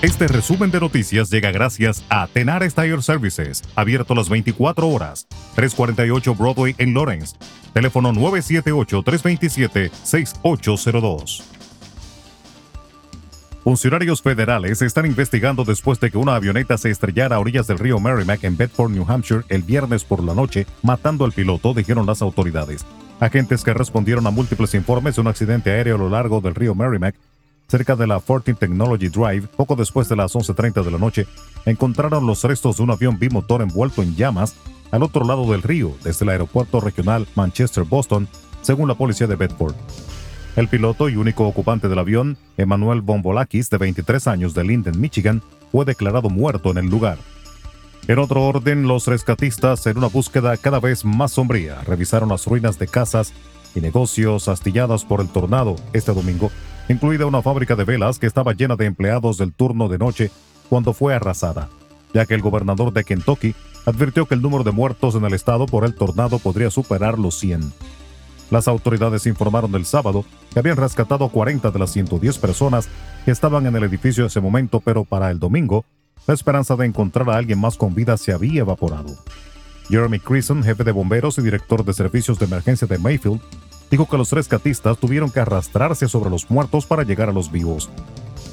Este resumen de noticias llega gracias a Tenar Tire Services, abierto las 24 horas, 348 Broadway en Lawrence. Teléfono 978-327-6802. Funcionarios federales están investigando después de que una avioneta se estrellara a orillas del río Merrimack en Bedford, New Hampshire, el viernes por la noche, matando al piloto, dijeron las autoridades. Agentes que respondieron a múltiples informes de un accidente aéreo a lo largo del río Merrimack cerca de la 14 Technology Drive, poco después de las 11.30 de la noche, encontraron los restos de un avión bimotor envuelto en llamas al otro lado del río, desde el aeropuerto regional Manchester-Boston, según la policía de Bedford. El piloto y único ocupante del avión, Emanuel Bombolakis, de 23 años de Linden, Michigan, fue declarado muerto en el lugar. En otro orden, los rescatistas, en una búsqueda cada vez más sombría, revisaron las ruinas de casas y negocios astilladas por el tornado este domingo incluida una fábrica de velas que estaba llena de empleados del turno de noche cuando fue arrasada, ya que el gobernador de Kentucky advirtió que el número de muertos en el estado por el tornado podría superar los 100. Las autoridades informaron el sábado que habían rescatado 40 de las 110 personas que estaban en el edificio en ese momento, pero para el domingo, la esperanza de encontrar a alguien más con vida se había evaporado. Jeremy Creason, jefe de bomberos y director de servicios de emergencia de Mayfield, dijo que los rescatistas tuvieron que arrastrarse sobre los muertos para llegar a los vivos.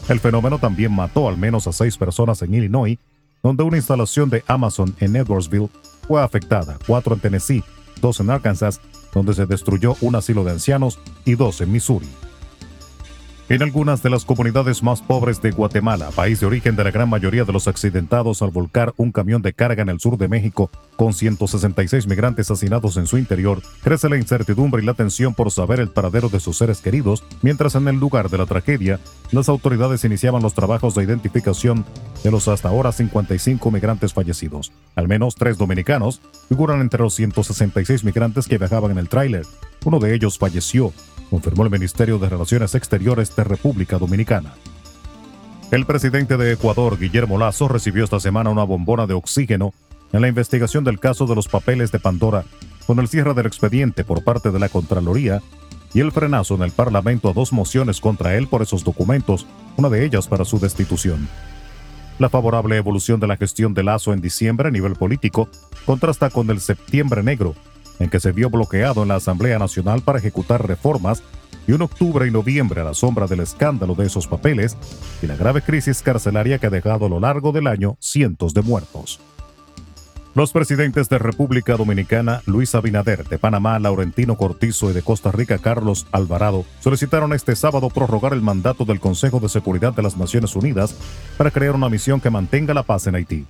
El fenómeno también mató al menos a seis personas en Illinois, donde una instalación de Amazon en Edwardsville fue afectada, cuatro en Tennessee, dos en Arkansas, donde se destruyó un asilo de ancianos, y dos en Missouri. En algunas de las comunidades más pobres de Guatemala, país de origen de la gran mayoría de los accidentados al volcar un camión de carga en el sur de México, con 166 migrantes asesinados en su interior, crece la incertidumbre y la tensión por saber el paradero de sus seres queridos, mientras en el lugar de la tragedia, las autoridades iniciaban los trabajos de identificación de los hasta ahora 55 migrantes fallecidos. Al menos tres dominicanos figuran entre los 166 migrantes que viajaban en el tráiler. Uno de ellos falleció confirmó el Ministerio de Relaciones Exteriores de República Dominicana. El presidente de Ecuador, Guillermo Lazo, recibió esta semana una bombona de oxígeno en la investigación del caso de los papeles de Pandora, con el cierre del expediente por parte de la Contraloría y el frenazo en el Parlamento a dos mociones contra él por esos documentos, una de ellas para su destitución. La favorable evolución de la gestión de Lazo en diciembre a nivel político contrasta con el septiembre negro, en que se vio bloqueado en la Asamblea Nacional para ejecutar reformas, y un octubre y noviembre a la sombra del escándalo de esos papeles y la grave crisis carcelaria que ha dejado a lo largo del año cientos de muertos. Los presidentes de República Dominicana, Luis Abinader, de Panamá, Laurentino Cortizo y de Costa Rica, Carlos Alvarado, solicitaron este sábado prorrogar el mandato del Consejo de Seguridad de las Naciones Unidas para crear una misión que mantenga la paz en Haití.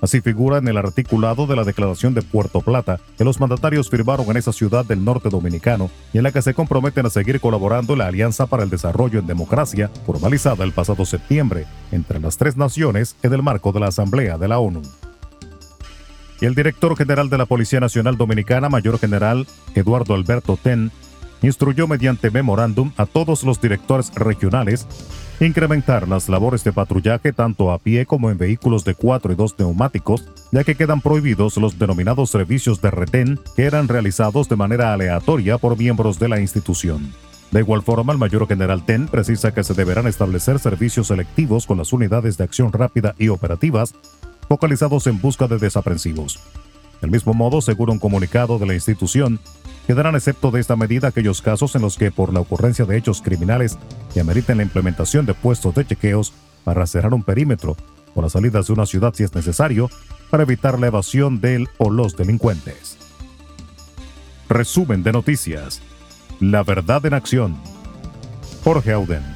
Así figura en el articulado de la Declaración de Puerto Plata que los mandatarios firmaron en esa ciudad del norte dominicano y en la que se comprometen a seguir colaborando la Alianza para el Desarrollo en Democracia, formalizada el pasado septiembre entre las tres naciones en el marco de la Asamblea de la ONU. Y el director general de la Policía Nacional Dominicana, Mayor General Eduardo Alberto Ten, instruyó mediante memorándum a todos los directores regionales incrementar las labores de patrullaje tanto a pie como en vehículos de cuatro y dos neumáticos, ya que quedan prohibidos los denominados servicios de retén que eran realizados de manera aleatoria por miembros de la institución. De igual forma, el mayor general TEN precisa que se deberán establecer servicios selectivos con las unidades de acción rápida y operativas focalizados en busca de desaprensivos. Del mismo modo, según un comunicado de la institución, Quedarán excepto de esta medida aquellos casos en los que por la ocurrencia de hechos criminales que ameriten la implementación de puestos de chequeos para cerrar un perímetro o las salidas de una ciudad si es necesario para evitar la evasión del o los delincuentes. Resumen de noticias. La verdad en acción. Jorge Auden.